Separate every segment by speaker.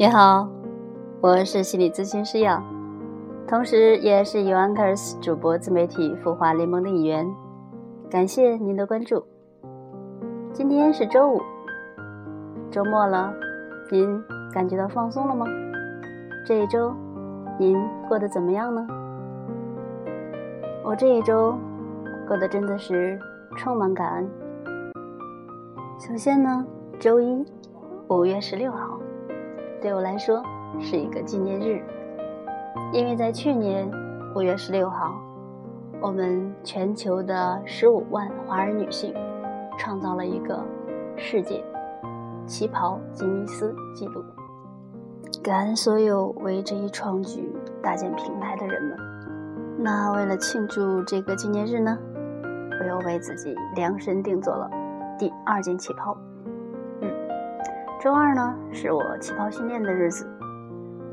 Speaker 1: 你好，我是心理咨询师杨，同时也是 Uncers 主播自媒体孵化联盟的一员。感谢您的关注。今天是周五，周末了，您感觉到放松了吗？这一周您过得怎么样呢？我这一周过得真的是充满感恩。首先呢，周一，五月十六号。对我来说是一个纪念日，因为在去年五月十六号，我们全球的十五万华人女性创造了一个世界旗袍吉尼斯纪录。感恩所有为这一创举搭建平台的人们。那为了庆祝这个纪念日呢，我又为自己量身定做了第二件旗袍。周二呢，是我旗袍训练的日子，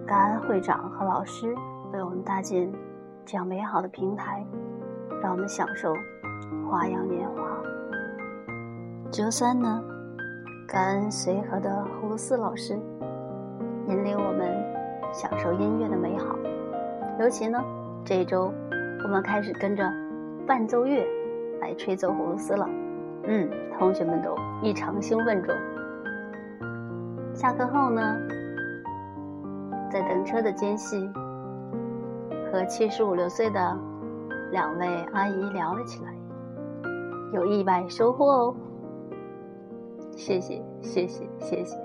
Speaker 1: 感恩会长和老师为我们搭建这样美好的平台，让我们享受花样年华。周三呢，感恩随和的葫芦丝老师引领我们享受音乐的美好，尤其呢，这一周我们开始跟着伴奏乐来吹奏葫芦丝了，嗯，同学们都异常兴奋中。下课后呢，在等车的间隙，和七十五六岁的两位阿姨聊了起来，有意外收获哦！谢谢谢谢谢谢，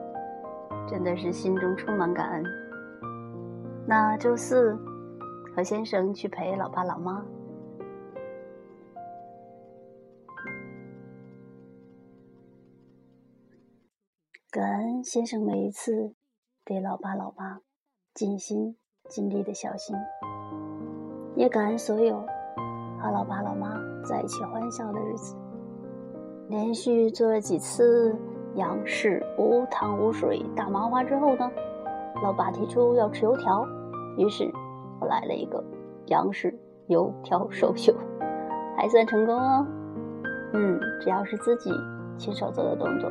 Speaker 1: 真的是心中充满感恩。那周四和先生去陪老爸老妈。先生每一次对老爸老妈尽心尽力的小心，也感恩所有和老爸老妈在一起欢笑的日子。连续做了几次杨氏无糖无水大麻花之后呢，老爸提出要吃油条，于是我来了一个杨氏油条寿秀，还算成功哦。嗯，只要是自己亲手做的动作。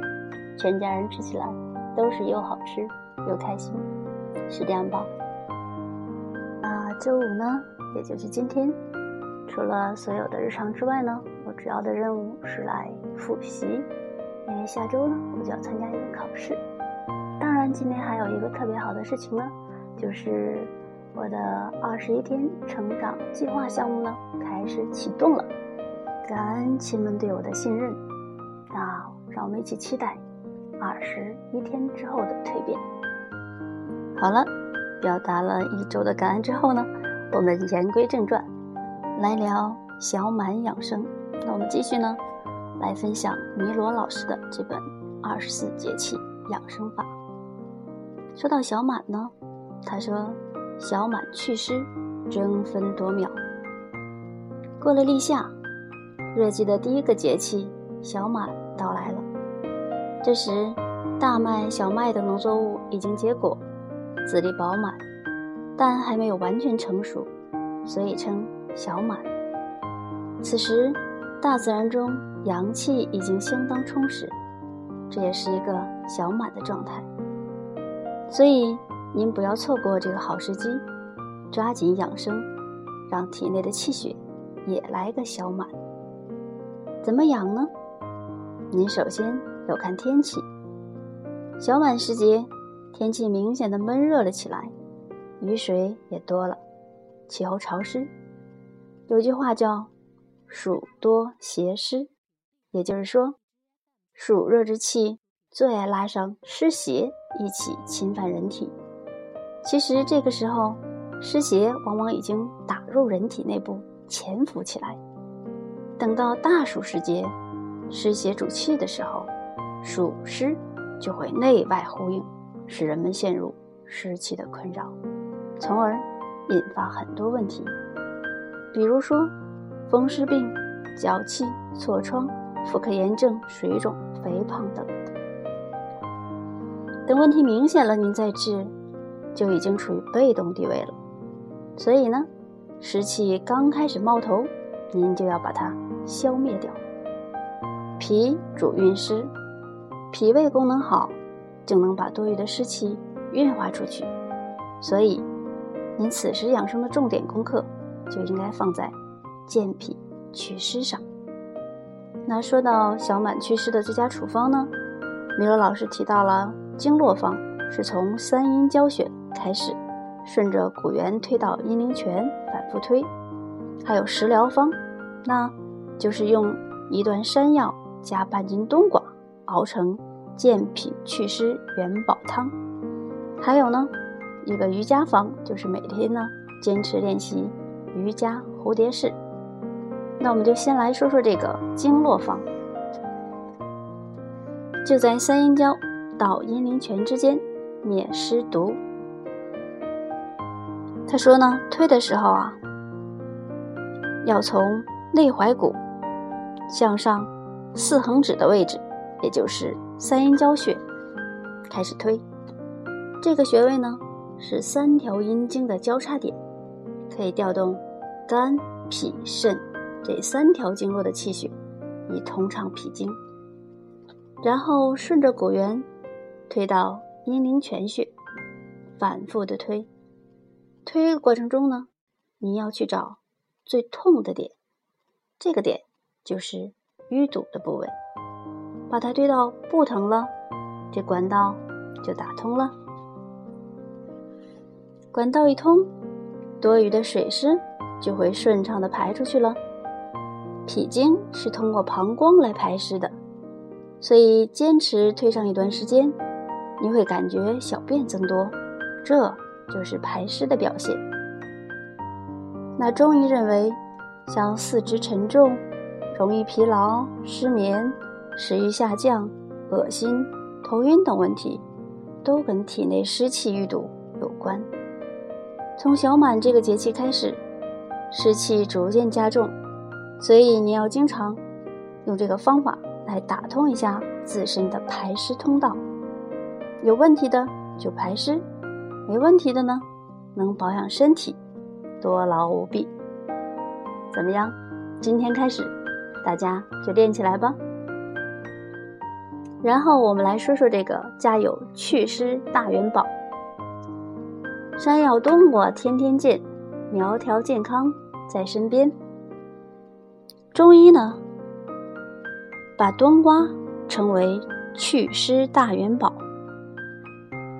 Speaker 1: 全家人吃起来都是又好吃又开心，是这样吧？那周五呢，也就是今天，除了所有的日常之外呢，我主要的任务是来复习，因为下周呢我就要参加一个考试。当然，今天还有一个特别好的事情呢，就是我的二十一天成长计划项目呢开始启动了。感恩亲们对我的信任，那让我们一起期待。二十一天之后的蜕变。好了，表达了一周的感恩之后呢，我们言归正传，来聊小满养生。那我们继续呢，来分享弥罗老师的这本《二十四节气养生法》。说到小满呢，他说：“小满祛湿，争分夺秒。”过了立夏，热季的第一个节气小满到来了。这时，大麦、小麦等农作物已经结果，籽粒饱满，但还没有完全成熟，所以称小满。此时，大自然中阳气已经相当充实，这也是一个小满的状态。所以，您不要错过这个好时机，抓紧养生，让体内的气血也来个小满。怎么养呢？您首先。要看天气，小满时节，天气明显的闷热了起来，雨水也多了，气候潮湿。有句话叫“暑多邪湿”，也就是说，暑热之气最爱拉上湿邪一起侵犯人体。其实这个时候，湿邪往往已经打入人体内部，潜伏起来。等到大暑时节，湿邪主气的时候。暑湿就会内外呼应，使人们陷入湿气的困扰，从而引发很多问题，比如说风湿病、脚气、痤疮、妇科炎症、水肿、肥胖等。等问题明显了，您再治，就已经处于被动地位了。所以呢，湿气刚开始冒头，您就要把它消灭掉。脾主运湿。脾胃功能好，就能把多余的湿气运化出去。所以，您此时养生的重点功课就应该放在健脾祛湿上。那说到小满祛湿的最佳处方呢，米罗老师提到了经络方，是从三阴交穴开始，顺着骨缘推到阴陵泉，反复推。还有食疗方，那就是用一段山药加半斤冬瓜熬成健脾祛湿元宝汤。还有呢，一个瑜伽方，就是每天呢坚持练习瑜伽蝴蝶式。那我们就先来说说这个经络方，就在三阴交到阴陵泉之间灭湿毒。他说呢，推的时候啊。要从内踝骨向上四横指的位置，也就是三阴交穴开始推。这个穴位呢是三条阴经的交叉点，可以调动肝、脾、肾这三条经络的气血，以通畅脾经。然后顺着骨缘推到阴陵泉穴，反复的推。推的过程中呢，你要去找。最痛的点，这个点就是淤堵的部位，把它推到不疼了，这管道就打通了。管道一通，多余的水湿就会顺畅的排出去了。脾经是通过膀胱来排湿的，所以坚持推上一段时间，你会感觉小便增多，这就是排湿的表现。那中医认为，像四肢沉重、容易疲劳、失眠、食欲下降、恶心、头晕等问题，都跟体内湿气淤堵有关。从小满这个节气开始，湿气逐渐加重，所以你要经常用这个方法来打通一下自身的排湿通道。有问题的就排湿，没问题的呢，能保养身体。多劳无弊，怎么样？今天开始，大家就练起来吧。然后我们来说说这个家有祛湿大元宝——山药、冬瓜，天天见，苗条健康在身边。中医呢，把冬瓜称为祛湿大元宝，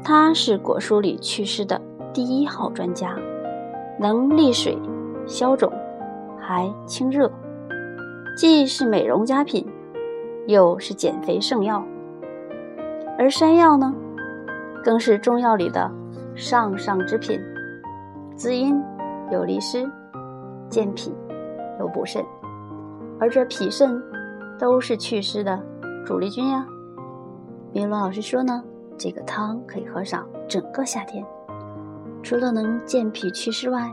Speaker 1: 它是果蔬里祛湿的第一号专家。能利水、消肿，还清热，既是美容佳品，又是减肥圣药。而山药呢，更是中药里的上上之品，滋阴有利湿，健脾有补肾，而这脾肾都是祛湿的主力军呀。明罗老师说呢，这个汤可以喝上整个夏天。除了能健脾祛湿外，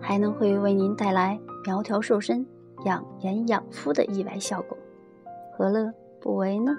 Speaker 1: 还能会为您带来苗条瘦身、养颜养肤的意外效果，何乐不为呢？